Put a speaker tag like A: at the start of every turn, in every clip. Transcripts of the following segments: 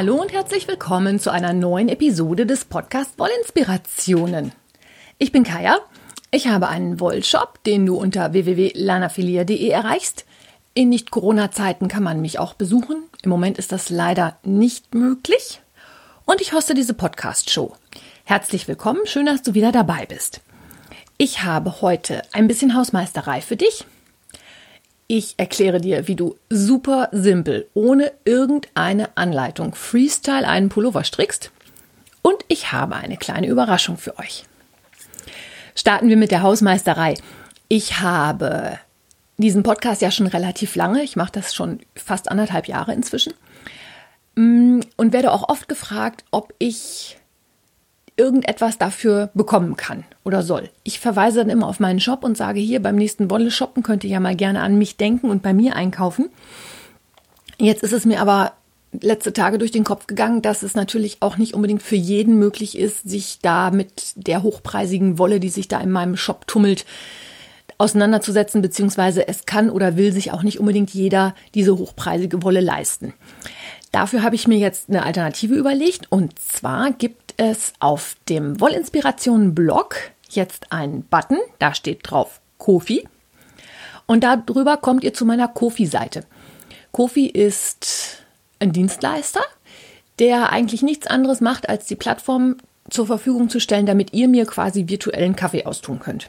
A: Hallo und herzlich willkommen zu einer neuen Episode des Podcast Wollinspirationen. Ich bin Kaya. Ich habe einen Wollshop, den du unter www.lanafilia.de erreichst. In Nicht-Corona-Zeiten kann man mich auch besuchen. Im Moment ist das leider nicht möglich. Und ich hoste diese Podcast-Show. Herzlich willkommen, schön, dass du wieder dabei bist. Ich habe heute ein bisschen Hausmeisterei für dich. Ich erkläre dir, wie du super simpel, ohne irgendeine Anleitung, Freestyle einen Pullover strickst. Und ich habe eine kleine Überraschung für euch. Starten wir mit der Hausmeisterei. Ich habe diesen Podcast ja schon relativ lange. Ich mache das schon fast anderthalb Jahre inzwischen. Mm, und werde auch oft gefragt, ob ich irgendetwas dafür bekommen kann oder soll. Ich verweise dann immer auf meinen Shop und sage hier beim nächsten Wolle shoppen könnt ihr ja mal gerne an mich denken und bei mir einkaufen. Jetzt ist es mir aber letzte Tage durch den Kopf gegangen, dass es natürlich auch nicht unbedingt für jeden möglich ist, sich da mit der hochpreisigen Wolle, die sich da in meinem Shop tummelt, auseinanderzusetzen, beziehungsweise es kann oder will sich auch nicht unbedingt jeder diese hochpreisige Wolle leisten. Dafür habe ich mir jetzt eine Alternative überlegt und zwar gibt es auf dem Wollinspirationen-Blog jetzt einen Button, da steht drauf Kofi. Und darüber kommt ihr zu meiner Kofi-Seite. Kofi ist ein Dienstleister, der eigentlich nichts anderes macht, als die Plattform zur Verfügung zu stellen, damit ihr mir quasi virtuellen Kaffee austun könnt.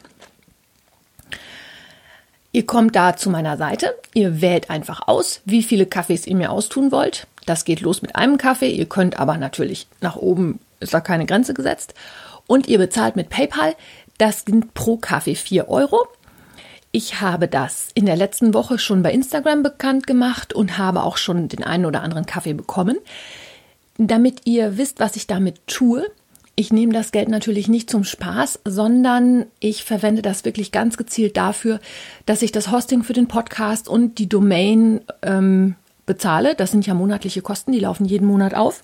A: Ihr kommt da zu meiner Seite, ihr wählt einfach aus, wie viele Kaffees ihr mir austun wollt. Das geht los mit einem Kaffee, ihr könnt aber natürlich nach oben ist da keine Grenze gesetzt. Und ihr bezahlt mit PayPal. Das sind pro Kaffee 4 Euro. Ich habe das in der letzten Woche schon bei Instagram bekannt gemacht und habe auch schon den einen oder anderen Kaffee bekommen. Damit ihr wisst, was ich damit tue, ich nehme das Geld natürlich nicht zum Spaß, sondern ich verwende das wirklich ganz gezielt dafür, dass ich das Hosting für den Podcast und die Domain ähm, bezahle. Das sind ja monatliche Kosten, die laufen jeden Monat auf.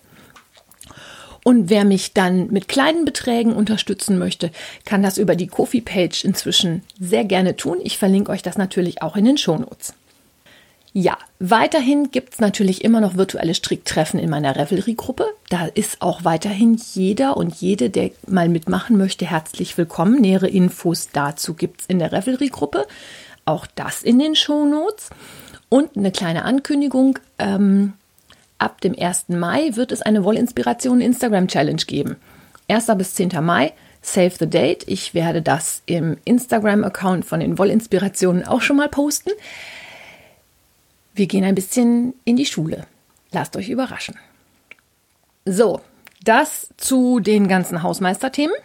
A: Und wer mich dann mit kleinen Beträgen unterstützen möchte, kann das über die Kofi-Page inzwischen sehr gerne tun. Ich verlinke euch das natürlich auch in den Shownotes. Ja, weiterhin gibt es natürlich immer noch virtuelle Stricktreffen in meiner Revelry-Gruppe. Da ist auch weiterhin jeder und jede, der mal mitmachen möchte, herzlich willkommen. Nähere Infos dazu gibt es in der Revelry-Gruppe. Auch das in den Shownotes. Und eine kleine Ankündigung. Ähm, Ab dem 1. Mai wird es eine Wollinspiration Instagram Challenge geben. 1. bis 10. Mai, save the date. Ich werde das im Instagram-Account von den Wollinspirationen auch schon mal posten. Wir gehen ein bisschen in die Schule. Lasst euch überraschen. So, das zu den ganzen Hausmeisterthemen.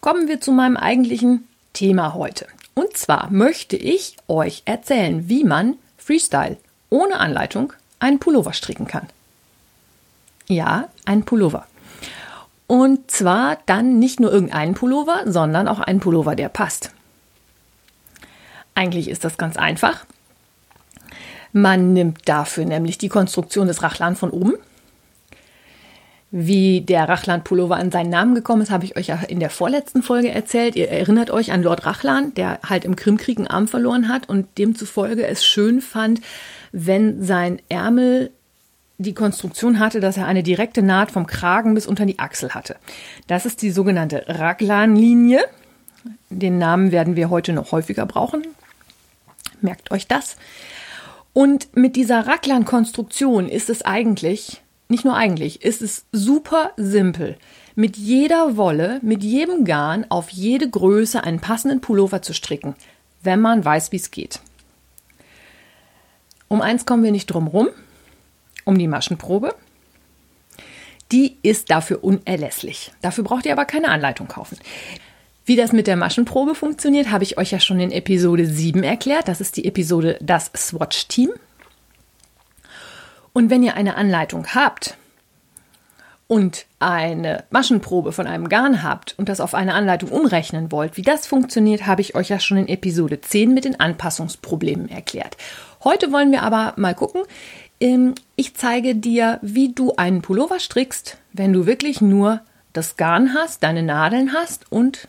A: Kommen wir zu meinem eigentlichen Thema heute. Und zwar möchte ich euch erzählen, wie man Freestyle ohne Anleitung einen Pullover stricken kann. Ja, ein Pullover. Und zwar dann nicht nur irgendeinen Pullover, sondern auch einen Pullover, der passt. Eigentlich ist das ganz einfach. Man nimmt dafür nämlich die Konstruktion des Rachlan von oben. Wie der Rachlan-Pullover an seinen Namen gekommen ist, habe ich euch ja in der vorletzten Folge erzählt. Ihr erinnert euch an Lord Rachlan, der halt im Krimkrieg einen Arm verloren hat und demzufolge es schön fand, wenn sein Ärmel die Konstruktion hatte, dass er eine direkte Naht vom Kragen bis unter die Achsel hatte. Das ist die sogenannte Raglan-Linie. Den Namen werden wir heute noch häufiger brauchen. Merkt euch das. Und mit dieser Raglan-Konstruktion ist es eigentlich, nicht nur eigentlich, ist es super simpel, mit jeder Wolle, mit jedem Garn auf jede Größe einen passenden Pullover zu stricken, wenn man weiß, wie es geht. Um eins kommen wir nicht drum rum, um die Maschenprobe. Die ist dafür unerlässlich. Dafür braucht ihr aber keine Anleitung kaufen. Wie das mit der Maschenprobe funktioniert, habe ich euch ja schon in Episode 7 erklärt. Das ist die Episode Das Swatch-Team. Und wenn ihr eine Anleitung habt und eine Maschenprobe von einem Garn habt und das auf eine Anleitung umrechnen wollt, wie das funktioniert, habe ich euch ja schon in Episode 10 mit den Anpassungsproblemen erklärt. Heute wollen wir aber mal gucken. Ähm, ich zeige dir, wie du einen Pullover strickst, wenn du wirklich nur das Garn hast, deine Nadeln hast und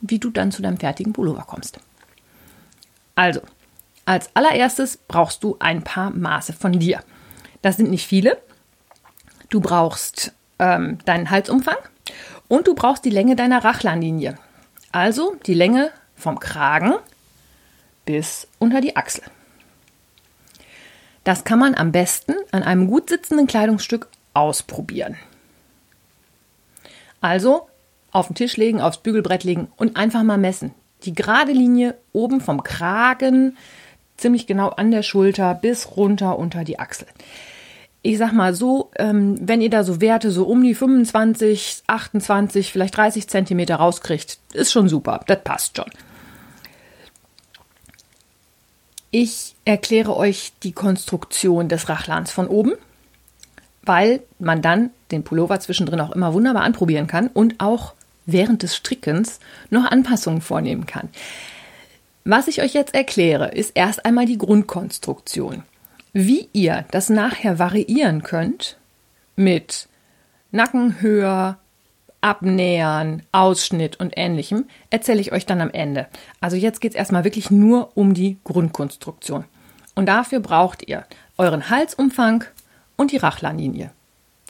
A: wie du dann zu deinem fertigen Pullover kommst. Also, als allererstes brauchst du ein paar Maße von dir. Das sind nicht viele. Du brauchst ähm, deinen Halsumfang und du brauchst die Länge deiner Rachlanlinie. Also die Länge vom Kragen bis unter die Achsel. Das kann man am besten an einem gut sitzenden Kleidungsstück ausprobieren. Also auf den Tisch legen, aufs Bügelbrett legen und einfach mal messen. Die gerade Linie oben vom Kragen, ziemlich genau an der Schulter bis runter unter die Achsel. Ich sag mal so, ähm, wenn ihr da so Werte so um die 25, 28, vielleicht 30 Zentimeter rauskriegt, ist schon super. Das passt schon. Ich erkläre euch die Konstruktion des Rachlans von oben, weil man dann den Pullover zwischendrin auch immer wunderbar anprobieren kann und auch während des Strickens noch Anpassungen vornehmen kann. Was ich euch jetzt erkläre, ist erst einmal die Grundkonstruktion. Wie ihr das nachher variieren könnt mit Nacken höher, Abnähern, Ausschnitt und ähnlichem, erzähle ich euch dann am Ende. Also jetzt geht es erstmal wirklich nur um die Grundkonstruktion. Und dafür braucht ihr euren Halsumfang und die Rachlanlinie.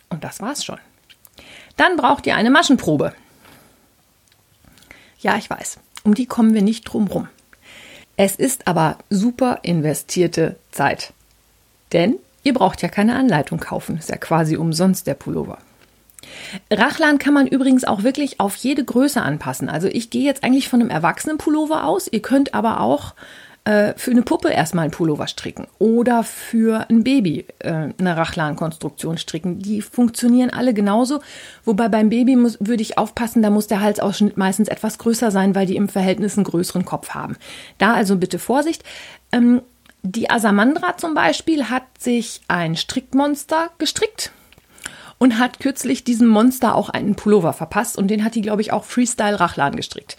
A: Und das war's schon. Dann braucht ihr eine Maschenprobe. Ja, ich weiß, um die kommen wir nicht drum rum. Es ist aber super investierte Zeit. Denn ihr braucht ja keine Anleitung kaufen, ist ja quasi umsonst der Pullover. Rachlan kann man übrigens auch wirklich auf jede Größe anpassen. Also ich gehe jetzt eigentlich von einem erwachsenen Pullover aus. Ihr könnt aber auch äh, für eine Puppe erstmal einen Pullover stricken oder für ein Baby äh, eine Rachlan-Konstruktion stricken. Die funktionieren alle genauso. Wobei beim Baby muss, würde ich aufpassen, da muss der Halsausschnitt meistens etwas größer sein, weil die im Verhältnis einen größeren Kopf haben. Da also bitte Vorsicht. Ähm, die Asamandra zum Beispiel hat sich ein Strickmonster gestrickt und hat kürzlich diesem Monster auch einen Pullover verpasst und den hat die, glaube ich, auch Freestyle Rachlan gestrickt.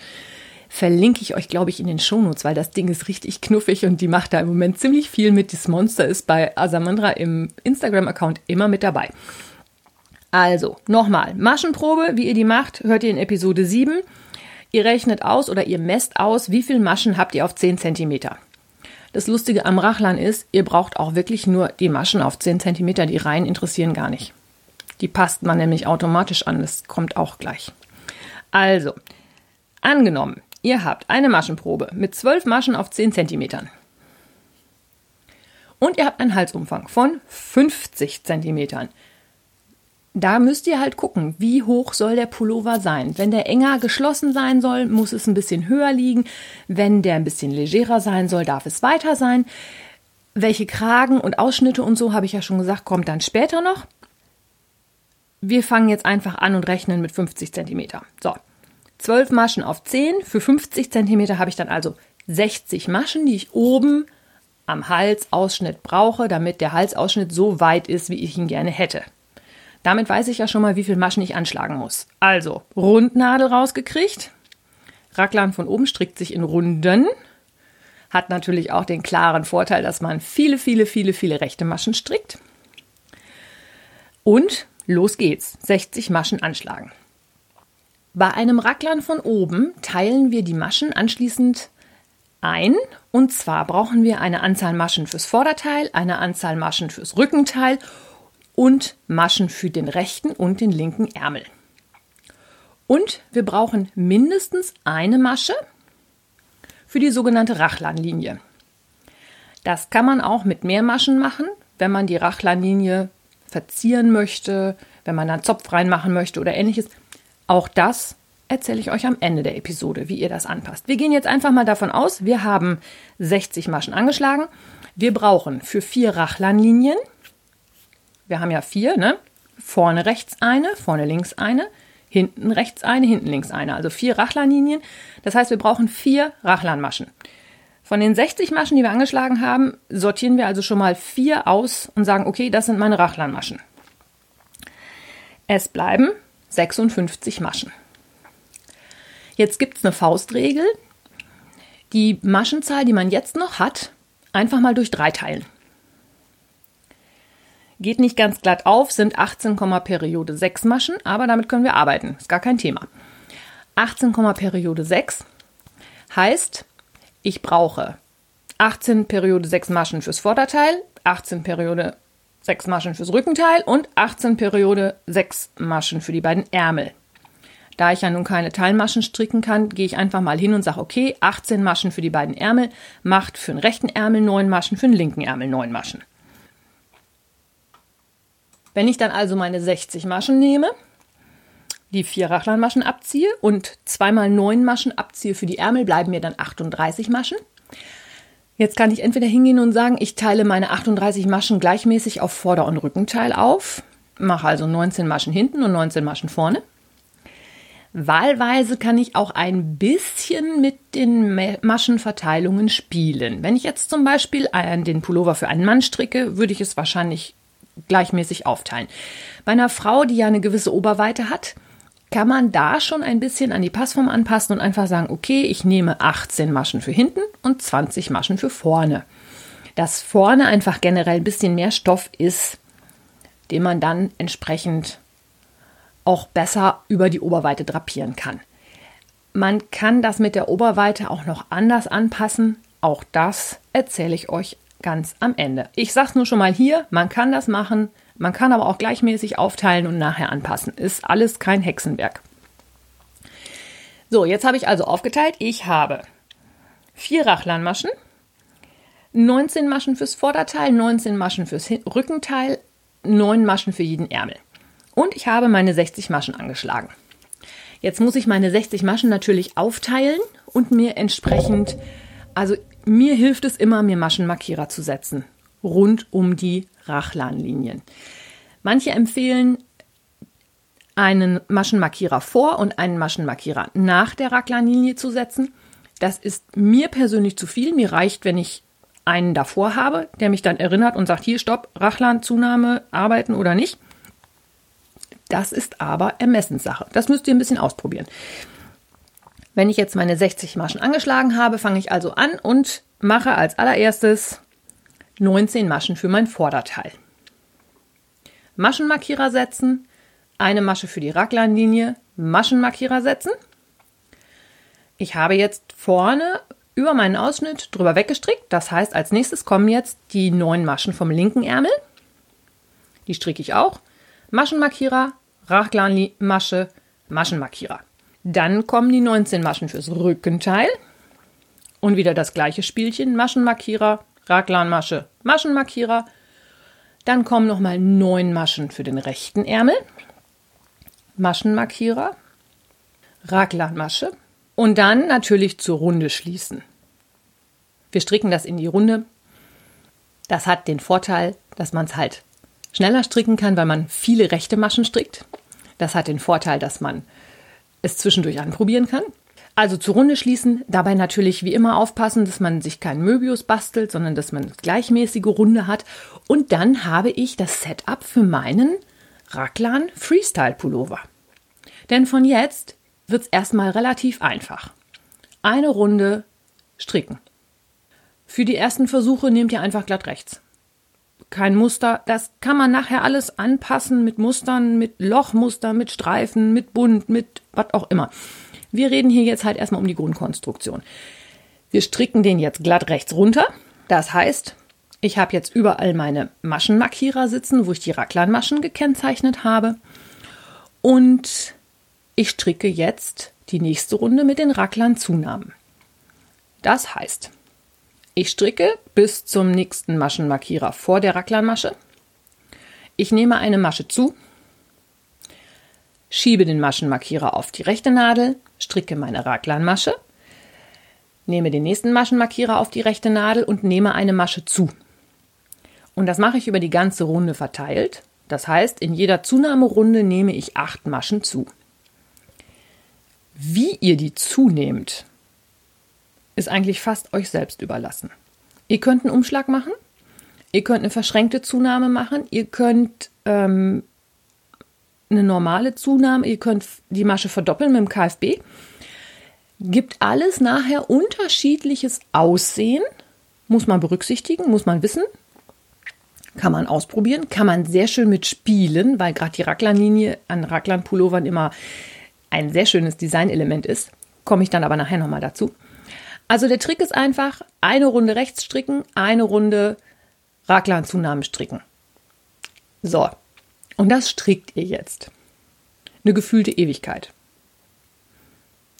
A: Verlinke ich euch, glaube ich, in den Shownotes, weil das Ding ist richtig knuffig und die macht da im Moment ziemlich viel mit. Das Monster ist bei Asamandra im Instagram-Account immer mit dabei. Also, nochmal, Maschenprobe, wie ihr die macht, hört ihr in Episode 7. Ihr rechnet aus oder ihr messt aus, wie viele Maschen habt ihr auf 10 cm. Das Lustige am Rachlan ist, ihr braucht auch wirklich nur die Maschen auf 10 cm, die Reihen interessieren gar nicht. Die passt man nämlich automatisch an, das kommt auch gleich. Also, angenommen, ihr habt eine Maschenprobe mit 12 Maschen auf 10 cm. Und ihr habt einen Halsumfang von 50 cm. Da müsst ihr halt gucken, wie hoch soll der Pullover sein. Wenn der enger geschlossen sein soll, muss es ein bisschen höher liegen. Wenn der ein bisschen legerer sein soll, darf es weiter sein. Welche Kragen und Ausschnitte und so, habe ich ja schon gesagt, kommt dann später noch wir fangen jetzt einfach an und rechnen mit 50 cm. So, 12 Maschen auf 10. Für 50 cm habe ich dann also 60 Maschen, die ich oben am Halsausschnitt brauche, damit der Halsausschnitt so weit ist, wie ich ihn gerne hätte. Damit weiß ich ja schon mal, wie viele Maschen ich anschlagen muss. Also, Rundnadel rausgekriegt. Raglan von oben strickt sich in Runden. Hat natürlich auch den klaren Vorteil, dass man viele, viele, viele, viele rechte Maschen strickt. Und Los geht's. 60 Maschen anschlagen. Bei einem Racklern von oben teilen wir die Maschen anschließend ein. Und zwar brauchen wir eine Anzahl Maschen fürs Vorderteil, eine Anzahl Maschen fürs Rückenteil und Maschen für den rechten und den linken Ärmel. Und wir brauchen mindestens eine Masche für die sogenannte Rachlanlinie. Das kann man auch mit mehr Maschen machen, wenn man die Rachlanlinie verzieren möchte, wenn man einen Zopf reinmachen möchte oder ähnliches. Auch das erzähle ich euch am Ende der Episode, wie ihr das anpasst. Wir gehen jetzt einfach mal davon aus, wir haben 60 Maschen angeschlagen. Wir brauchen für vier Rachlanlinien, wir haben ja vier, ne? Vorne rechts eine, vorne links eine, hinten rechts eine, hinten links eine. Also vier Rachlanlinien. Das heißt, wir brauchen vier Rachlanmaschen. Von den 60 Maschen, die wir angeschlagen haben, sortieren wir also schon mal vier aus und sagen, okay, das sind meine Rachlanmaschen. Es bleiben 56 Maschen. Jetzt gibt es eine Faustregel. Die Maschenzahl, die man jetzt noch hat, einfach mal durch drei teilen. Geht nicht ganz glatt auf, sind 18, Periode 6 Maschen, aber damit können wir arbeiten. Ist gar kein Thema. 18, Periode 6 heißt, ich brauche 18 Periode 6 Maschen fürs Vorderteil, 18 Periode sechs Maschen fürs Rückenteil und 18 Periode sechs Maschen für die beiden Ärmel. Da ich ja nun keine Teilmaschen stricken kann, gehe ich einfach mal hin und sage, okay, 18 Maschen für die beiden Ärmel macht für den rechten Ärmel 9 Maschen, für den linken Ärmel 9 Maschen. Wenn ich dann also meine 60 Maschen nehme, die vier Rachlanmaschen abziehe und zweimal neun Maschen abziehe für die Ärmel, bleiben mir dann 38 Maschen. Jetzt kann ich entweder hingehen und sagen, ich teile meine 38 Maschen gleichmäßig auf Vorder- und Rückenteil auf, mache also 19 Maschen hinten und 19 Maschen vorne. Wahlweise kann ich auch ein bisschen mit den Maschenverteilungen spielen. Wenn ich jetzt zum Beispiel den Pullover für einen Mann stricke, würde ich es wahrscheinlich gleichmäßig aufteilen. Bei einer Frau, die ja eine gewisse Oberweite hat, kann man da schon ein bisschen an die Passform anpassen und einfach sagen, okay, ich nehme 18 Maschen für hinten und 20 Maschen für vorne. Dass vorne einfach generell ein bisschen mehr Stoff ist, den man dann entsprechend auch besser über die Oberweite drapieren kann. Man kann das mit der Oberweite auch noch anders anpassen. Auch das erzähle ich euch ganz am Ende. Ich sage es nur schon mal hier, man kann das machen, man kann aber auch gleichmäßig aufteilen und nachher anpassen. Ist alles kein Hexenwerk. So, jetzt habe ich also aufgeteilt. Ich habe vier Rachlanmaschen, 19 Maschen fürs Vorderteil, 19 Maschen fürs Rückenteil, 9 Maschen für jeden Ärmel. Und ich habe meine 60 Maschen angeschlagen. Jetzt muss ich meine 60 Maschen natürlich aufteilen und mir entsprechend, also mir hilft es immer, mir Maschenmarkierer zu setzen rund um die Rachlanlinien. Manche empfehlen einen Maschenmarkierer vor und einen Maschenmarkierer nach der Raglanlinie zu setzen. Das ist mir persönlich zu viel. Mir reicht, wenn ich einen davor habe, der mich dann erinnert und sagt, hier, stopp, Rachlanzunahme, arbeiten oder nicht. Das ist aber Ermessenssache. Das müsst ihr ein bisschen ausprobieren. Wenn ich jetzt meine 60 Maschen angeschlagen habe, fange ich also an und mache als allererstes 19 Maschen für mein Vorderteil. Maschenmarkierer setzen, eine Masche für die Raglanlinie, Maschenmarkierer setzen. Ich habe jetzt vorne über meinen Ausschnitt drüber weggestrickt. Das heißt, als nächstes kommen jetzt die neun Maschen vom linken Ärmel. Die stricke ich auch. Maschenmarkierer, Raglanmasche, Maschenmarkierer. Dann kommen die 19 Maschen fürs Rückenteil. Und wieder das gleiche Spielchen. Maschenmarkierer, Raglanmasche, Maschenmarkierer. Dann kommen nochmal neun Maschen für den rechten Ärmel, Maschenmarkierer, Raglanmasche und dann natürlich zur Runde schließen. Wir stricken das in die Runde. Das hat den Vorteil, dass man es halt schneller stricken kann, weil man viele rechte Maschen strickt. Das hat den Vorteil, dass man es zwischendurch anprobieren kann. Also zur Runde schließen, dabei natürlich wie immer aufpassen, dass man sich keinen Möbius bastelt, sondern dass man gleichmäßige Runde hat. Und dann habe ich das Setup für meinen Raglan Freestyle Pullover. Denn von jetzt wird es erstmal relativ einfach. Eine Runde stricken. Für die ersten Versuche nehmt ihr einfach glatt rechts. Kein Muster, das kann man nachher alles anpassen mit Mustern, mit Lochmuster, mit Streifen, mit Bunt, mit was auch immer. Wir reden hier jetzt halt erstmal um die Grundkonstruktion. Wir stricken den jetzt glatt rechts runter. Das heißt, ich habe jetzt überall meine Maschenmarkierer sitzen, wo ich die Raglanmaschen gekennzeichnet habe. Und ich stricke jetzt die nächste Runde mit den Raglan-Zunahmen. Das heißt, ich stricke bis zum nächsten Maschenmarkierer vor der Raglanmasche. Ich nehme eine Masche zu, schiebe den Maschenmarkierer auf die rechte Nadel, stricke meine Raglanmasche, nehme den nächsten Maschenmarkierer auf die rechte Nadel und nehme eine Masche zu. Und das mache ich über die ganze Runde verteilt. Das heißt, in jeder Zunahmerunde nehme ich acht Maschen zu. Wie ihr die zunehmt, ist eigentlich fast euch selbst überlassen. Ihr könnt einen Umschlag machen, ihr könnt eine verschränkte Zunahme machen, ihr könnt ähm, eine normale Zunahme, ihr könnt die Masche verdoppeln mit dem KFB. Gibt alles nachher unterschiedliches Aussehen, muss man berücksichtigen, muss man wissen. Kann man ausprobieren, kann man sehr schön mit spielen, weil gerade die Raglan-Linie an Raglan-Pullovern immer ein sehr schönes Designelement ist. Komme ich dann aber nachher nochmal dazu. Also der Trick ist einfach, eine Runde rechts stricken, eine Runde Raglan-Zunahmen stricken. So, und das strickt ihr jetzt. Eine gefühlte Ewigkeit.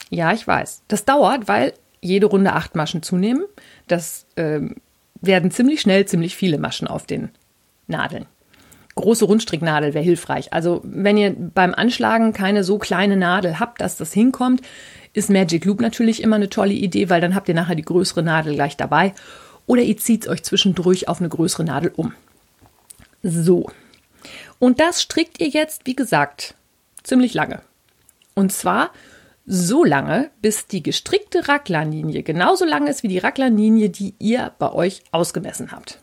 A: Ja, ich weiß. Das dauert, weil jede Runde acht Maschen zunehmen. Das ähm, werden ziemlich schnell ziemlich viele Maschen auf den Nadeln. Große Rundstricknadel wäre hilfreich. Also wenn ihr beim Anschlagen keine so kleine Nadel habt, dass das hinkommt, ist Magic Loop natürlich immer eine tolle Idee, weil dann habt ihr nachher die größere Nadel gleich dabei. Oder ihr zieht euch zwischendurch auf eine größere Nadel um. So. Und das strickt ihr jetzt, wie gesagt, ziemlich lange. Und zwar so lange, bis die gestrickte Raglanlinie genauso lang ist wie die Raglanlinie, die ihr bei euch ausgemessen habt.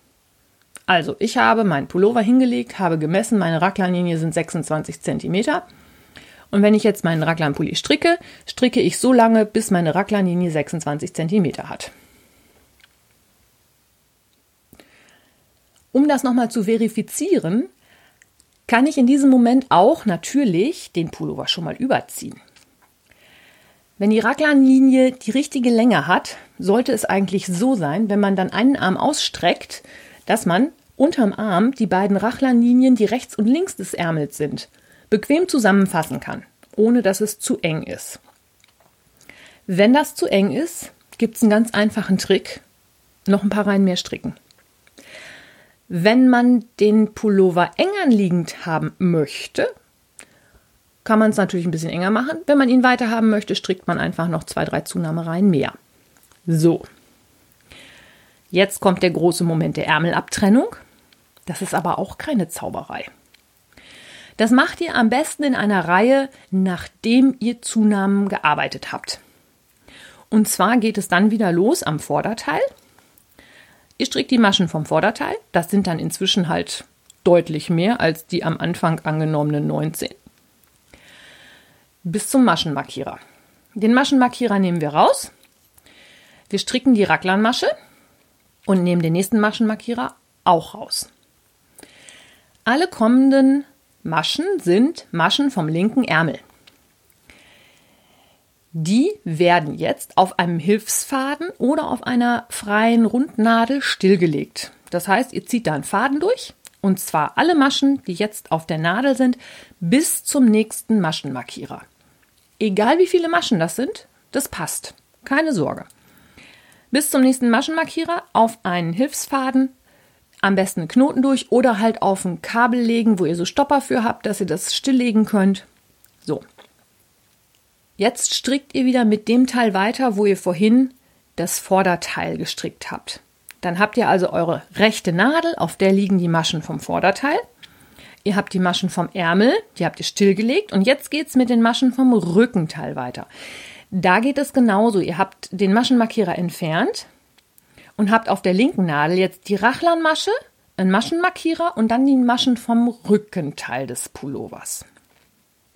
A: Also, ich habe meinen Pullover hingelegt, habe gemessen, meine Raglanlinie sind 26 cm. Und wenn ich jetzt meinen Raglanpulli stricke, stricke ich so lange, bis meine Raglanlinie 26 cm hat. Um das nochmal zu verifizieren, kann ich in diesem Moment auch natürlich den Pullover schon mal überziehen. Wenn die Raglanlinie die richtige Länge hat, sollte es eigentlich so sein, wenn man dann einen Arm ausstreckt, dass man unterm Arm die beiden Raglanlinien, die rechts und links des Ärmels sind, bequem zusammenfassen kann, ohne dass es zu eng ist. Wenn das zu eng ist, gibt es einen ganz einfachen Trick, noch ein paar Reihen mehr stricken. Wenn man den Pullover eng anliegend haben möchte, kann man es natürlich ein bisschen enger machen. Wenn man ihn weiter haben möchte, strickt man einfach noch zwei, drei Zunahmereihen mehr. So. Jetzt kommt der große Moment der Ärmelabtrennung. Das ist aber auch keine Zauberei. Das macht ihr am besten in einer Reihe, nachdem ihr Zunahmen gearbeitet habt. Und zwar geht es dann wieder los am Vorderteil. Ihr strickt die Maschen vom Vorderteil. Das sind dann inzwischen halt deutlich mehr als die am Anfang angenommenen 19. Bis zum Maschenmarkierer. Den Maschenmarkierer nehmen wir raus. Wir stricken die Raglanmasche und nehmen den nächsten Maschenmarkierer auch raus. Alle kommenden Maschen sind Maschen vom linken Ärmel. Die werden jetzt auf einem Hilfsfaden oder auf einer freien Rundnadel stillgelegt. Das heißt, ihr zieht da einen Faden durch und zwar alle Maschen, die jetzt auf der Nadel sind, bis zum nächsten Maschenmarkierer. Egal wie viele Maschen das sind, das passt. Keine Sorge. Bis zum nächsten Maschenmarkierer auf einen Hilfsfaden, am besten einen Knoten durch oder halt auf ein Kabel legen, wo ihr so Stopper für habt, dass ihr das stilllegen könnt. So, Jetzt strickt ihr wieder mit dem Teil weiter, wo ihr vorhin das Vorderteil gestrickt habt. Dann habt ihr also eure rechte Nadel, auf der liegen die Maschen vom Vorderteil. Ihr habt die Maschen vom Ärmel, die habt ihr stillgelegt und jetzt geht es mit den Maschen vom Rückenteil weiter. Da geht es genauso. Ihr habt den Maschenmarkierer entfernt und habt auf der linken Nadel jetzt die Rachlanmasche, einen Maschenmarkierer und dann die Maschen vom Rückenteil des Pullovers.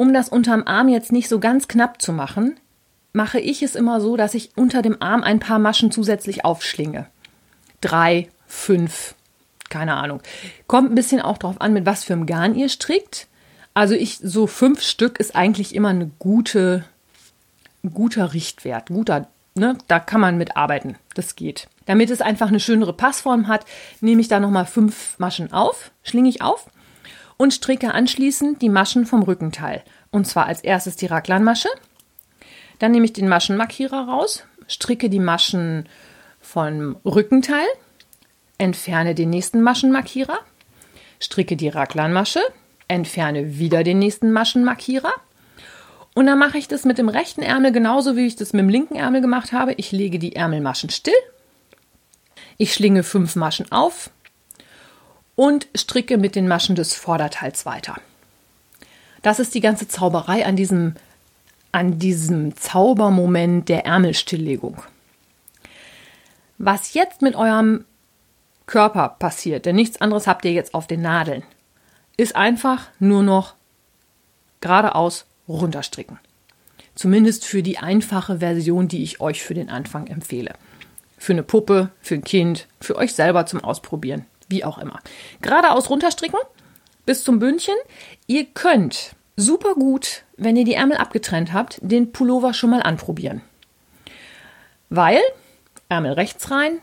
A: Um das unterm Arm jetzt nicht so ganz knapp zu machen, mache ich es immer so, dass ich unter dem Arm ein paar Maschen zusätzlich aufschlinge. Drei, fünf, keine Ahnung. Kommt ein bisschen auch drauf an, mit was für einem Garn ihr strickt. Also ich, so fünf Stück ist eigentlich immer eine gute, ein guter Richtwert. Guter, ne? Da kann man mit arbeiten. Das geht. Damit es einfach eine schönere Passform hat, nehme ich da nochmal fünf Maschen auf, schlinge ich auf und stricke anschließend die Maschen vom Rückenteil. Und zwar als erstes die Raglanmasche. Dann nehme ich den Maschenmarkierer raus, stricke die Maschen vom Rückenteil, entferne den nächsten Maschenmarkierer, stricke die Raglanmasche, entferne wieder den nächsten Maschenmarkierer. Und dann mache ich das mit dem rechten Ärmel genauso, wie ich das mit dem linken Ärmel gemacht habe. Ich lege die Ärmelmaschen still. Ich schlinge fünf Maschen auf, und stricke mit den Maschen des Vorderteils weiter. Das ist die ganze Zauberei an diesem, an diesem Zaubermoment der Ärmelstilllegung. Was jetzt mit eurem Körper passiert, denn nichts anderes habt ihr jetzt auf den Nadeln, ist einfach nur noch geradeaus runterstricken. Zumindest für die einfache Version, die ich euch für den Anfang empfehle. Für eine Puppe, für ein Kind, für euch selber zum Ausprobieren wie auch immer. Geradeaus runterstricken bis zum Bündchen. Ihr könnt super gut, wenn ihr die Ärmel abgetrennt habt, den Pullover schon mal anprobieren. Weil Ärmel rechts rein,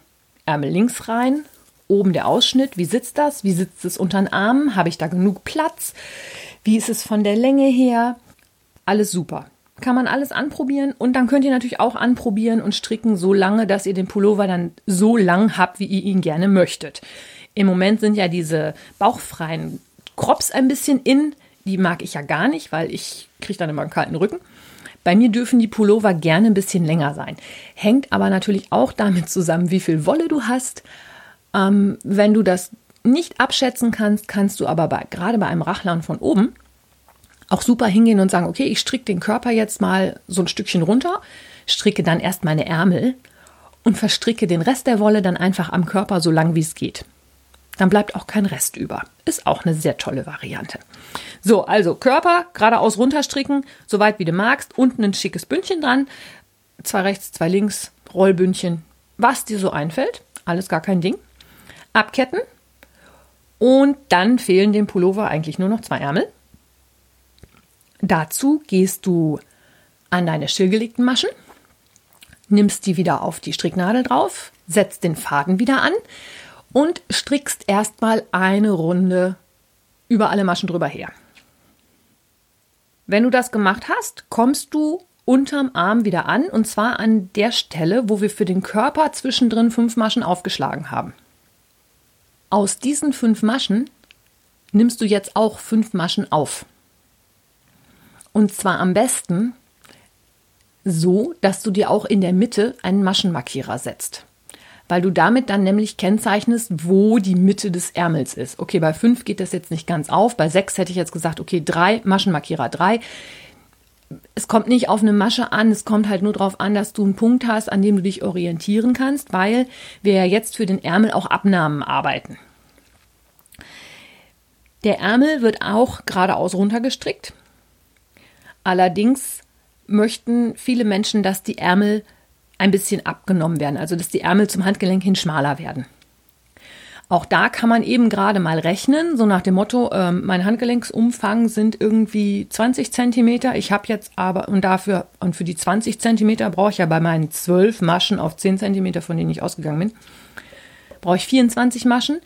A: Ärmel links rein oben der Ausschnitt, wie sitzt das, wie sitzt es unter den Armen, habe ich da genug Platz, wie ist es von der Länge her, alles super. Kann man alles anprobieren und dann könnt ihr natürlich auch anprobieren und stricken so lange, dass ihr den Pullover dann so lang habt, wie ihr ihn gerne möchtet. Im Moment sind ja diese bauchfreien Crops ein bisschen in. Die mag ich ja gar nicht, weil ich kriege dann immer einen kalten Rücken. Bei mir dürfen die Pullover gerne ein bisschen länger sein. Hängt aber natürlich auch damit zusammen, wie viel Wolle du hast. Ähm, wenn du das nicht abschätzen kannst, kannst du aber bei, gerade bei einem Rachlern von oben auch super hingehen und sagen, okay, ich stricke den Körper jetzt mal so ein Stückchen runter, stricke dann erst meine Ärmel und verstricke den Rest der Wolle dann einfach am Körper so lang wie es geht. Dann bleibt auch kein Rest über. Ist auch eine sehr tolle Variante. So, also Körper geradeaus runterstricken, so weit wie du magst. Unten ein schickes Bündchen dran. Zwei rechts, zwei links, Rollbündchen. Was dir so einfällt. Alles gar kein Ding. Abketten. Und dann fehlen dem Pullover eigentlich nur noch zwei Ärmel. Dazu gehst du an deine stillgelegten Maschen, nimmst die wieder auf die Stricknadel drauf, setzt den Faden wieder an und strickst erstmal eine Runde über alle Maschen drüber her. Wenn du das gemacht hast, kommst du unterm Arm wieder an und zwar an der Stelle, wo wir für den Körper zwischendrin fünf Maschen aufgeschlagen haben. Aus diesen fünf Maschen nimmst du jetzt auch fünf Maschen auf. Und zwar am besten so, dass du dir auch in der Mitte einen Maschenmarkierer setzt. Weil du damit dann nämlich kennzeichnest, wo die Mitte des Ärmels ist. Okay, bei fünf geht das jetzt nicht ganz auf. Bei sechs hätte ich jetzt gesagt, okay, drei, Maschenmarkierer drei. Es kommt nicht auf eine Masche an, es kommt halt nur darauf an, dass du einen Punkt hast, an dem du dich orientieren kannst, weil wir ja jetzt für den Ärmel auch Abnahmen arbeiten. Der Ärmel wird auch geradeaus runtergestrickt. Allerdings möchten viele Menschen, dass die Ärmel ein bisschen abgenommen werden, also dass die Ärmel zum Handgelenk hin schmaler werden. Auch da kann man eben gerade mal rechnen, so nach dem Motto, äh, mein Handgelenksumfang sind irgendwie 20 Zentimeter. Ich habe jetzt aber, und dafür, und für die 20 Zentimeter brauche ich ja bei meinen 12 Maschen auf 10 Zentimeter, von denen ich ausgegangen bin, brauche ich 24 Maschen.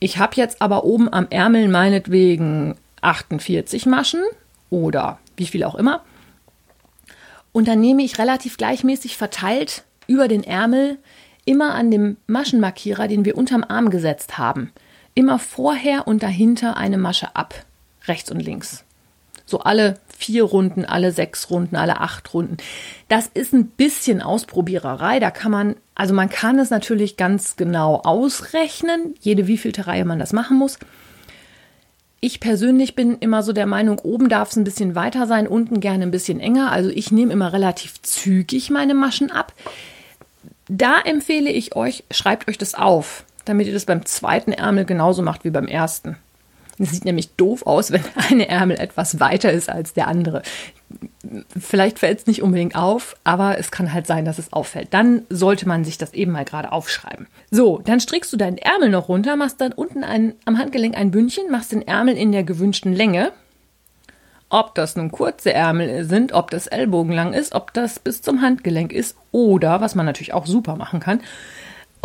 A: Ich habe jetzt aber oben am Ärmel meinetwegen 48 Maschen oder wie viel auch immer. Und dann nehme ich relativ gleichmäßig verteilt über den Ärmel immer an dem Maschenmarkierer, den wir unterm Arm gesetzt haben, immer vorher und dahinter eine Masche ab, rechts und links. So alle vier Runden, alle sechs Runden, alle acht Runden. Das ist ein bisschen Ausprobiererei. Da kann man, also man kann es natürlich ganz genau ausrechnen, jede wievielte Reihe man das machen muss. Ich persönlich bin immer so der Meinung, oben darf es ein bisschen weiter sein, unten gerne ein bisschen enger. Also ich nehme immer relativ zügig meine Maschen ab. Da empfehle ich euch, schreibt euch das auf, damit ihr das beim zweiten Ärmel genauso macht wie beim ersten. Es sieht nämlich doof aus, wenn eine Ärmel etwas weiter ist als der andere. Vielleicht fällt es nicht unbedingt auf, aber es kann halt sein, dass es auffällt. Dann sollte man sich das eben mal gerade aufschreiben. So, dann strickst du deinen Ärmel noch runter, machst dann unten ein, am Handgelenk ein Bündchen, machst den Ärmel in der gewünschten Länge. Ob das nun kurze Ärmel sind, ob das ellbogenlang ist, ob das bis zum Handgelenk ist oder, was man natürlich auch super machen kann,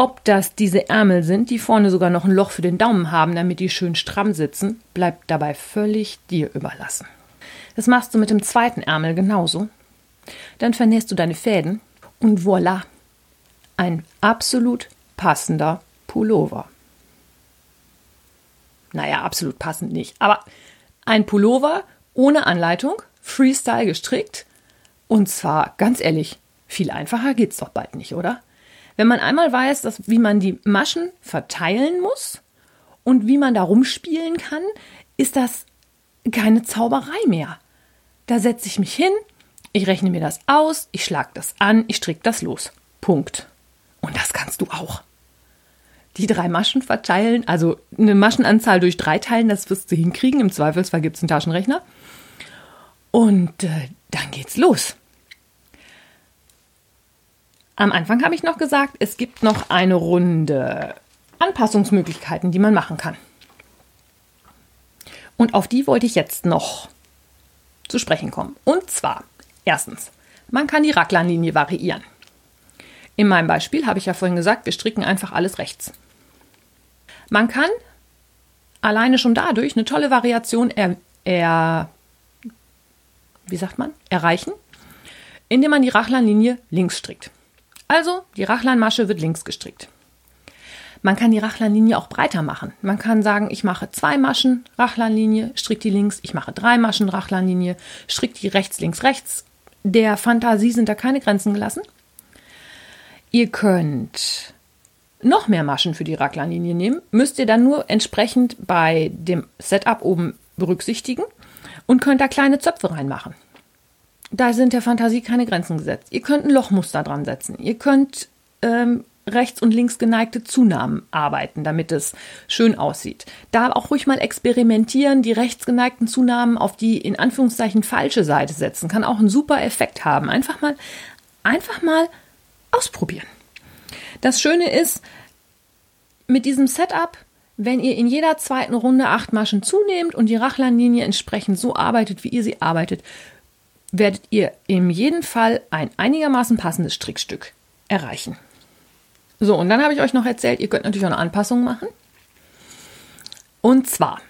A: ob das diese Ärmel sind, die vorne sogar noch ein Loch für den Daumen haben, damit die schön stramm sitzen, bleibt dabei völlig dir überlassen. Das machst du mit dem zweiten Ärmel genauso. Dann vernähst du deine Fäden und voilà, ein absolut passender Pullover. Naja, absolut passend nicht, aber ein Pullover ohne Anleitung, Freestyle gestrickt und zwar ganz ehrlich, viel einfacher geht's doch bald nicht, oder? Wenn man einmal weiß, dass, wie man die Maschen verteilen muss und wie man da rumspielen kann, ist das keine Zauberei mehr. Da setze ich mich hin, ich rechne mir das aus, ich schlage das an, ich stricke das los. Punkt. Und das kannst du auch. Die drei Maschen verteilen, also eine Maschenanzahl durch drei teilen, das wirst du hinkriegen. Im Zweifelsfall gibt es einen Taschenrechner. Und äh, dann geht's los. Am Anfang habe ich noch gesagt, es gibt noch eine Runde Anpassungsmöglichkeiten, die man machen kann. Und auf die wollte ich jetzt noch zu sprechen kommen. Und zwar, erstens, man kann die Raglanlinie variieren. In meinem Beispiel habe ich ja vorhin gesagt, wir stricken einfach alles rechts. Man kann alleine schon dadurch eine tolle Variation er, er wie sagt man, erreichen, indem man die Rachlanlinie links strickt. Also die Rachlanmasche wird links gestrickt. Man kann die Rachlanlinie auch breiter machen. Man kann sagen, ich mache zwei Maschen Rachlanlinie, strick die links, ich mache drei Maschen Rachlanlinie, strick die rechts, links, rechts. Der Fantasie sind da keine Grenzen gelassen. Ihr könnt noch mehr Maschen für die Rachlanlinie nehmen, müsst ihr dann nur entsprechend bei dem Setup oben berücksichtigen und könnt da kleine Zöpfe reinmachen. Da sind der Fantasie keine Grenzen gesetzt. Ihr könnt ein Lochmuster dran setzen. Ihr könnt ähm, rechts und links geneigte Zunahmen arbeiten, damit es schön aussieht. Da auch ruhig mal experimentieren, die rechts geneigten Zunahmen auf die in Anführungszeichen falsche Seite setzen, kann auch einen super Effekt haben. Einfach mal, einfach mal ausprobieren. Das Schöne ist, mit diesem Setup, wenn ihr in jeder zweiten Runde acht Maschen zunehmt und die Rachlanlinie entsprechend so arbeitet, wie ihr sie arbeitet, werdet ihr in jedem Fall ein einigermaßen passendes Strickstück erreichen. So, und dann habe ich euch noch erzählt, ihr könnt natürlich auch eine Anpassung machen. Und zwar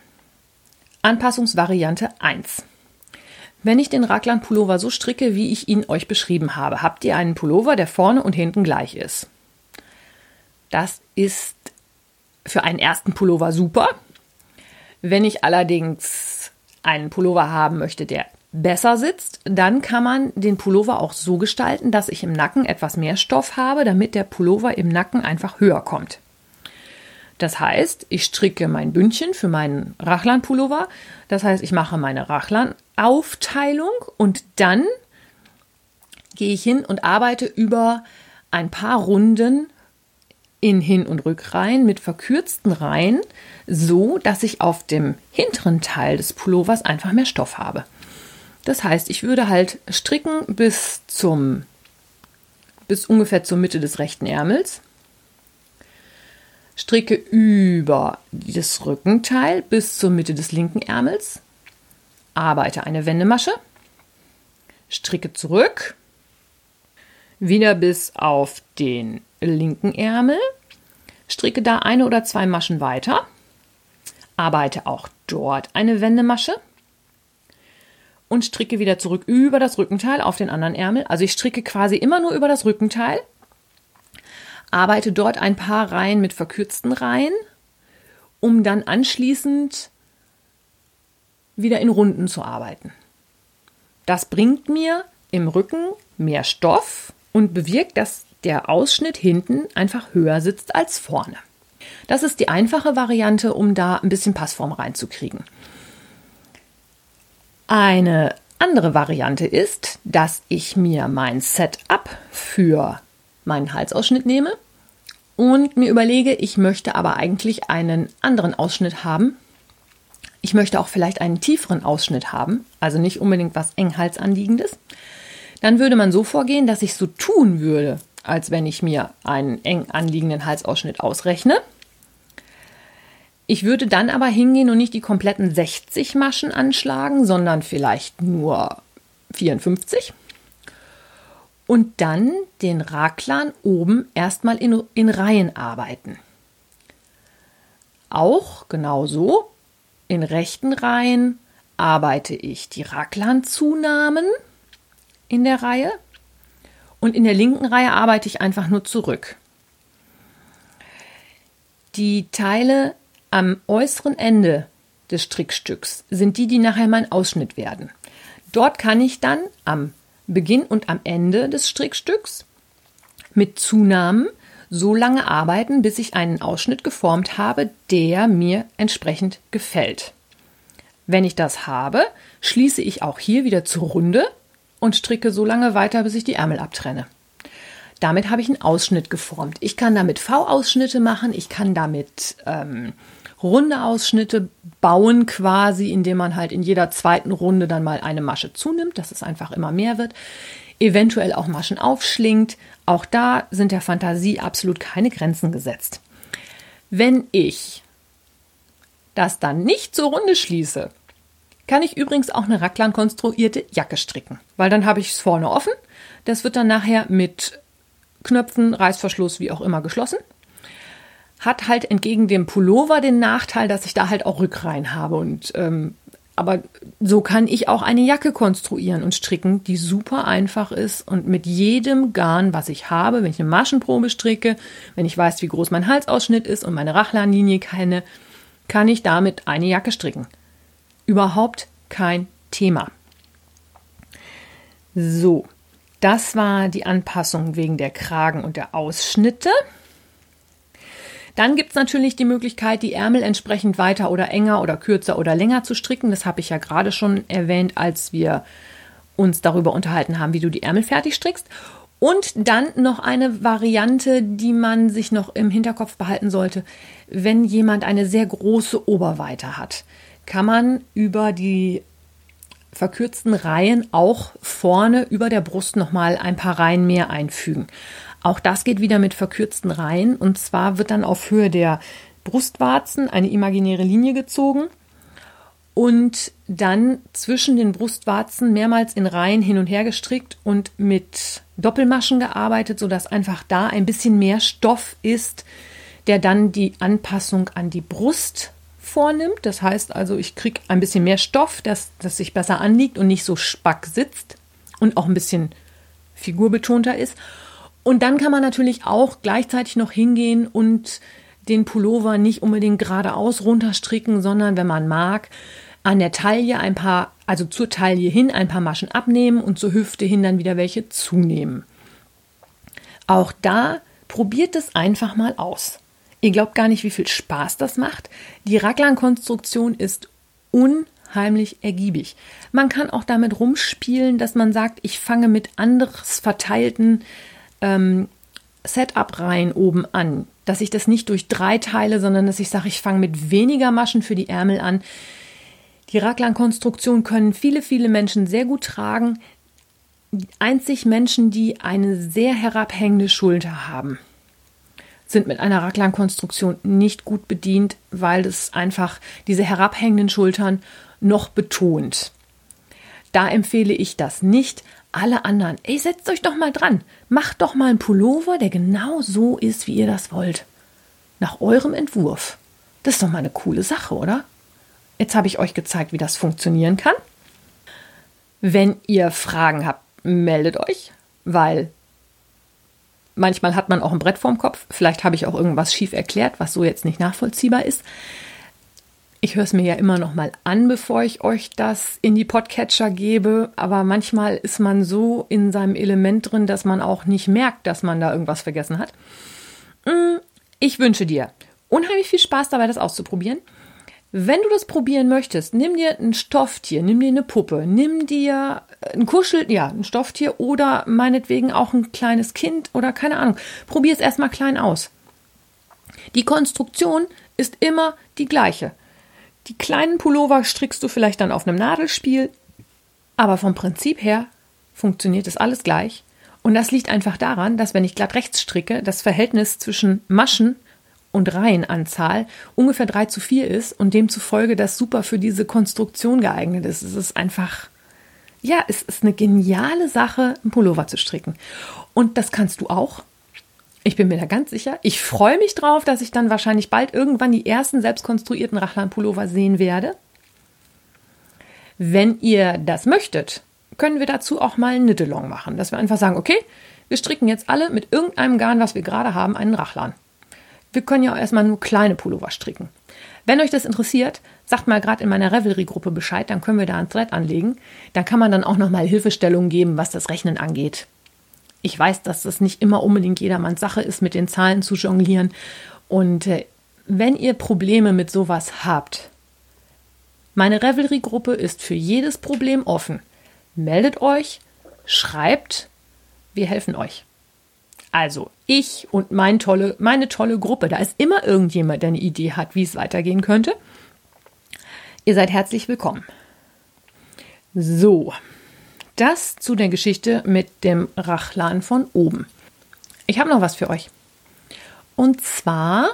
A: Anpassungsvariante 1. Wenn ich den Raglan Pullover so stricke, wie ich ihn euch beschrieben habe, habt ihr einen Pullover, der vorne und hinten gleich ist. Das ist für einen ersten Pullover super. Wenn ich allerdings einen Pullover haben möchte, der besser sitzt, dann kann man den Pullover auch so gestalten, dass ich im Nacken etwas mehr Stoff habe, damit der Pullover im Nacken einfach höher kommt. Das heißt, ich stricke mein Bündchen für meinen Rachlan-Pullover. Das heißt, ich mache meine Rachlan-Aufteilung und dann gehe ich hin und arbeite über ein paar Runden in Hin- und Rückreihen mit verkürzten Reihen, so dass ich auf dem hinteren Teil des Pullovers einfach mehr Stoff habe. Das heißt, ich würde halt stricken bis zum bis ungefähr zur Mitte des rechten Ärmels. Stricke über das Rückenteil bis zur Mitte des linken Ärmels. Arbeite eine Wendemasche. Stricke zurück. Wieder bis auf den linken Ärmel, stricke da eine oder zwei Maschen weiter, arbeite auch dort eine Wendemasche und stricke wieder zurück über das Rückenteil auf den anderen Ärmel. Also ich stricke quasi immer nur über das Rückenteil, arbeite dort ein paar Reihen mit verkürzten Reihen, um dann anschließend wieder in Runden zu arbeiten. Das bringt mir im Rücken mehr Stoff und bewirkt, dass der Ausschnitt hinten einfach höher sitzt als vorne. Das ist die einfache Variante, um da ein bisschen Passform reinzukriegen. Eine andere Variante ist, dass ich mir mein Setup für meinen Halsausschnitt nehme und mir überlege, ich möchte aber eigentlich einen anderen Ausschnitt haben. Ich möchte auch vielleicht einen tieferen Ausschnitt haben, also nicht unbedingt was eng halsanliegendes. Dann würde man so vorgehen, dass ich so tun würde, als wenn ich mir einen eng anliegenden Halsausschnitt ausrechne. Ich würde dann aber hingehen und nicht die kompletten 60 Maschen anschlagen, sondern vielleicht nur 54. Und dann den Raglan oben erstmal in, in Reihen arbeiten. Auch genauso in rechten Reihen arbeite ich die Raglan-Zunahmen in der Reihe und in der linken Reihe arbeite ich einfach nur zurück. Die Teile am äußeren Ende des Strickstücks sind die, die nachher mein Ausschnitt werden. Dort kann ich dann am Beginn und am Ende des Strickstücks mit Zunahmen so lange arbeiten, bis ich einen Ausschnitt geformt habe, der mir entsprechend gefällt. Wenn ich das habe, schließe ich auch hier wieder zur Runde und stricke so lange weiter, bis ich die Ärmel abtrenne. Damit habe ich einen Ausschnitt geformt. Ich kann damit V-Ausschnitte machen, ich kann damit ähm, runde Ausschnitte bauen quasi, indem man halt in jeder zweiten Runde dann mal eine Masche zunimmt, dass es einfach immer mehr wird. Eventuell auch Maschen aufschlingt. Auch da sind der Fantasie absolut keine Grenzen gesetzt. Wenn ich das dann nicht zur Runde schließe, kann ich übrigens auch eine Raglan konstruierte Jacke stricken, weil dann habe ich es vorne offen. Das wird dann nachher mit Knöpfen, Reißverschluss, wie auch immer geschlossen. Hat halt entgegen dem Pullover den Nachteil, dass ich da halt auch Rückreihen habe. Und ähm, aber so kann ich auch eine Jacke konstruieren und stricken, die super einfach ist und mit jedem Garn, was ich habe, wenn ich eine Maschenprobe stricke, wenn ich weiß, wie groß mein Halsausschnitt ist und meine Rachlanlinie kenne, kann ich damit eine Jacke stricken. Überhaupt kein Thema. So, das war die Anpassung wegen der Kragen und der Ausschnitte. Dann gibt es natürlich die Möglichkeit, die Ärmel entsprechend weiter oder enger oder kürzer oder länger zu stricken. Das habe ich ja gerade schon erwähnt, als wir uns darüber unterhalten haben, wie du die Ärmel fertig strickst. Und dann noch eine Variante, die man sich noch im Hinterkopf behalten sollte. Wenn jemand eine sehr große Oberweite hat, kann man über die verkürzten Reihen auch vorne über der Brust nochmal ein paar Reihen mehr einfügen. Auch das geht wieder mit verkürzten Reihen und zwar wird dann auf Höhe der Brustwarzen eine imaginäre Linie gezogen und dann zwischen den Brustwarzen mehrmals in Reihen hin und her gestrickt und mit Doppelmaschen gearbeitet, sodass einfach da ein bisschen mehr Stoff ist, der dann die Anpassung an die Brust vornimmt. Das heißt also, ich kriege ein bisschen mehr Stoff, dass das sich besser anliegt und nicht so spack sitzt und auch ein bisschen figurbetonter ist. Und dann kann man natürlich auch gleichzeitig noch hingehen und den Pullover nicht unbedingt geradeaus runterstricken, sondern wenn man mag, an der Taille ein paar, also zur Taille hin ein paar Maschen abnehmen und zur Hüfte hin dann wieder welche zunehmen. Auch da probiert es einfach mal aus. Ihr glaubt gar nicht, wie viel Spaß das macht. Die Raglan-Konstruktion ist unheimlich ergiebig. Man kann auch damit rumspielen, dass man sagt, ich fange mit anderes verteilten ähm, Setup-Reihen oben an. Dass ich das nicht durch drei teile, sondern dass ich sage, ich fange mit weniger Maschen für die Ärmel an. Die Raglan-Konstruktion können viele, viele Menschen sehr gut tragen. Einzig Menschen, die eine sehr herabhängende Schulter haben, sind mit einer Raglan-Konstruktion nicht gut bedient, weil es einfach diese herabhängenden Schultern noch betont. Da empfehle ich das nicht alle anderen, ey, setzt euch doch mal dran. Macht doch mal einen Pullover, der genau so ist, wie ihr das wollt. Nach eurem Entwurf. Das ist doch mal eine coole Sache, oder? Jetzt habe ich euch gezeigt, wie das funktionieren kann. Wenn ihr Fragen habt, meldet euch, weil manchmal hat man auch ein Brett vorm Kopf. Vielleicht habe ich auch irgendwas schief erklärt, was so jetzt nicht nachvollziehbar ist. Ich höre es mir ja immer noch mal an, bevor ich euch das in die Podcatcher gebe. Aber manchmal ist man so in seinem Element drin, dass man auch nicht merkt, dass man da irgendwas vergessen hat. Mm, ich wünsche dir unheimlich viel Spaß dabei, das auszuprobieren. Wenn du das probieren möchtest, nimm dir ein Stofftier, nimm dir eine Puppe, nimm dir ein Kuschel, ja, ein Stofftier oder meinetwegen auch ein kleines Kind oder keine Ahnung. Probier es erstmal klein aus. Die Konstruktion ist immer die gleiche. Die kleinen Pullover strickst du vielleicht dann auf einem Nadelspiel, aber vom Prinzip her funktioniert es alles gleich. Und das liegt einfach daran, dass wenn ich glatt rechts stricke, das Verhältnis zwischen Maschen und Reihenanzahl ungefähr 3 zu 4 ist und demzufolge das super für diese Konstruktion geeignet ist. Es ist einfach, ja, es ist eine geniale Sache, einen Pullover zu stricken. Und das kannst du auch. Ich bin mir da ganz sicher. Ich freue mich drauf, dass ich dann wahrscheinlich bald irgendwann die ersten selbstkonstruierten Rachlan-Pullover sehen werde. Wenn ihr das möchtet, können wir dazu auch mal einen Knittelong machen. Dass wir einfach sagen, okay, wir stricken jetzt alle mit irgendeinem Garn, was wir gerade haben, einen Rachlan. Wir können ja auch erstmal nur kleine Pullover stricken. Wenn euch das interessiert, sagt mal gerade in meiner Revelry-Gruppe Bescheid, dann können wir da ein Thread anlegen. Da kann man dann auch nochmal Hilfestellungen geben, was das Rechnen angeht. Ich weiß, dass das nicht immer unbedingt jedermanns Sache ist, mit den Zahlen zu jonglieren. Und äh, wenn ihr Probleme mit sowas habt, meine Revelry-Gruppe ist für jedes Problem offen. Meldet euch, schreibt, wir helfen euch. Also ich und mein tolle, meine tolle Gruppe, da ist immer irgendjemand, der eine Idee hat, wie es weitergehen könnte. Ihr seid herzlich willkommen. So, das zu der Geschichte mit dem Rachlan von oben. Ich habe noch was für euch. Und zwar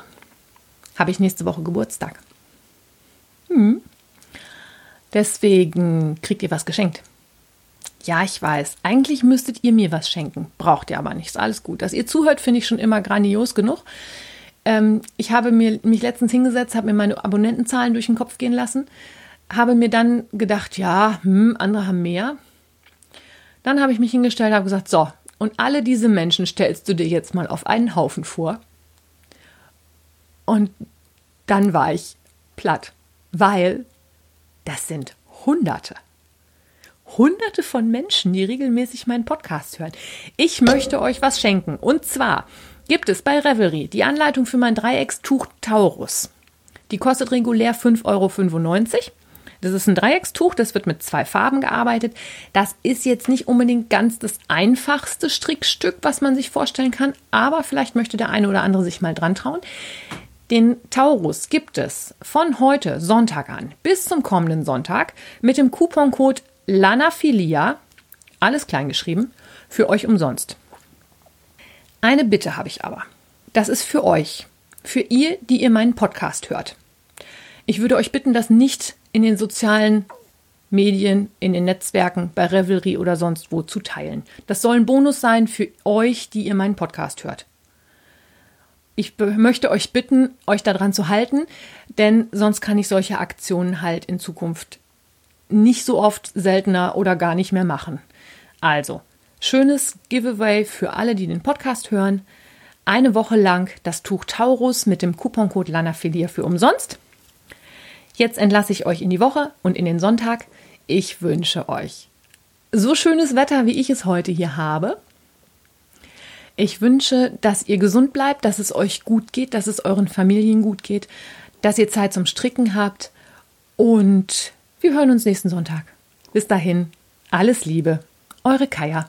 A: habe ich nächste Woche Geburtstag. Hm. Deswegen kriegt ihr was geschenkt. Ja, ich weiß. Eigentlich müsstet ihr mir was schenken. Braucht ihr aber nicht. Ist alles gut. Dass ihr zuhört, finde ich schon immer grandios genug. Ähm, ich habe mir, mich letztens hingesetzt, habe mir meine Abonnentenzahlen durch den Kopf gehen lassen, habe mir dann gedacht, ja, hm, andere haben mehr. Dann habe ich mich hingestellt, habe gesagt, so, und alle diese Menschen stellst du dir jetzt mal auf einen Haufen vor. Und dann war ich platt, weil das sind Hunderte. Hunderte von Menschen, die regelmäßig meinen Podcast hören. Ich möchte euch was schenken. Und zwar gibt es bei Revelry die Anleitung für mein Dreieckstuch Taurus. Die kostet regulär 5,95 Euro. Das ist ein Dreieckstuch, das wird mit zwei Farben gearbeitet. Das ist jetzt nicht unbedingt ganz das einfachste Strickstück, was man sich vorstellen kann, aber vielleicht möchte der eine oder andere sich mal dran trauen. Den Taurus gibt es von heute Sonntag an bis zum kommenden Sonntag mit dem Couponcode Lanafilia, alles kleingeschrieben, für euch umsonst. Eine Bitte habe ich aber. Das ist für euch, für ihr, die ihr meinen Podcast hört. Ich würde euch bitten, das nicht in den sozialen Medien, in den Netzwerken, bei Revelry oder sonst wo zu teilen. Das soll ein Bonus sein für euch, die ihr meinen Podcast hört. Ich möchte euch bitten, euch daran zu halten, denn sonst kann ich solche Aktionen halt in Zukunft nicht so oft seltener oder gar nicht mehr machen. Also, schönes Giveaway für alle, die den Podcast hören. Eine Woche lang das Tuch Taurus mit dem Couponcode Lanafilia für umsonst. Jetzt entlasse ich euch in die Woche und in den Sonntag. Ich wünsche euch so schönes Wetter, wie ich es heute hier habe. Ich wünsche, dass ihr gesund bleibt, dass es euch gut geht, dass es euren Familien gut geht, dass ihr Zeit zum Stricken habt und wir hören uns nächsten Sonntag. Bis dahin, alles Liebe, eure Kaya.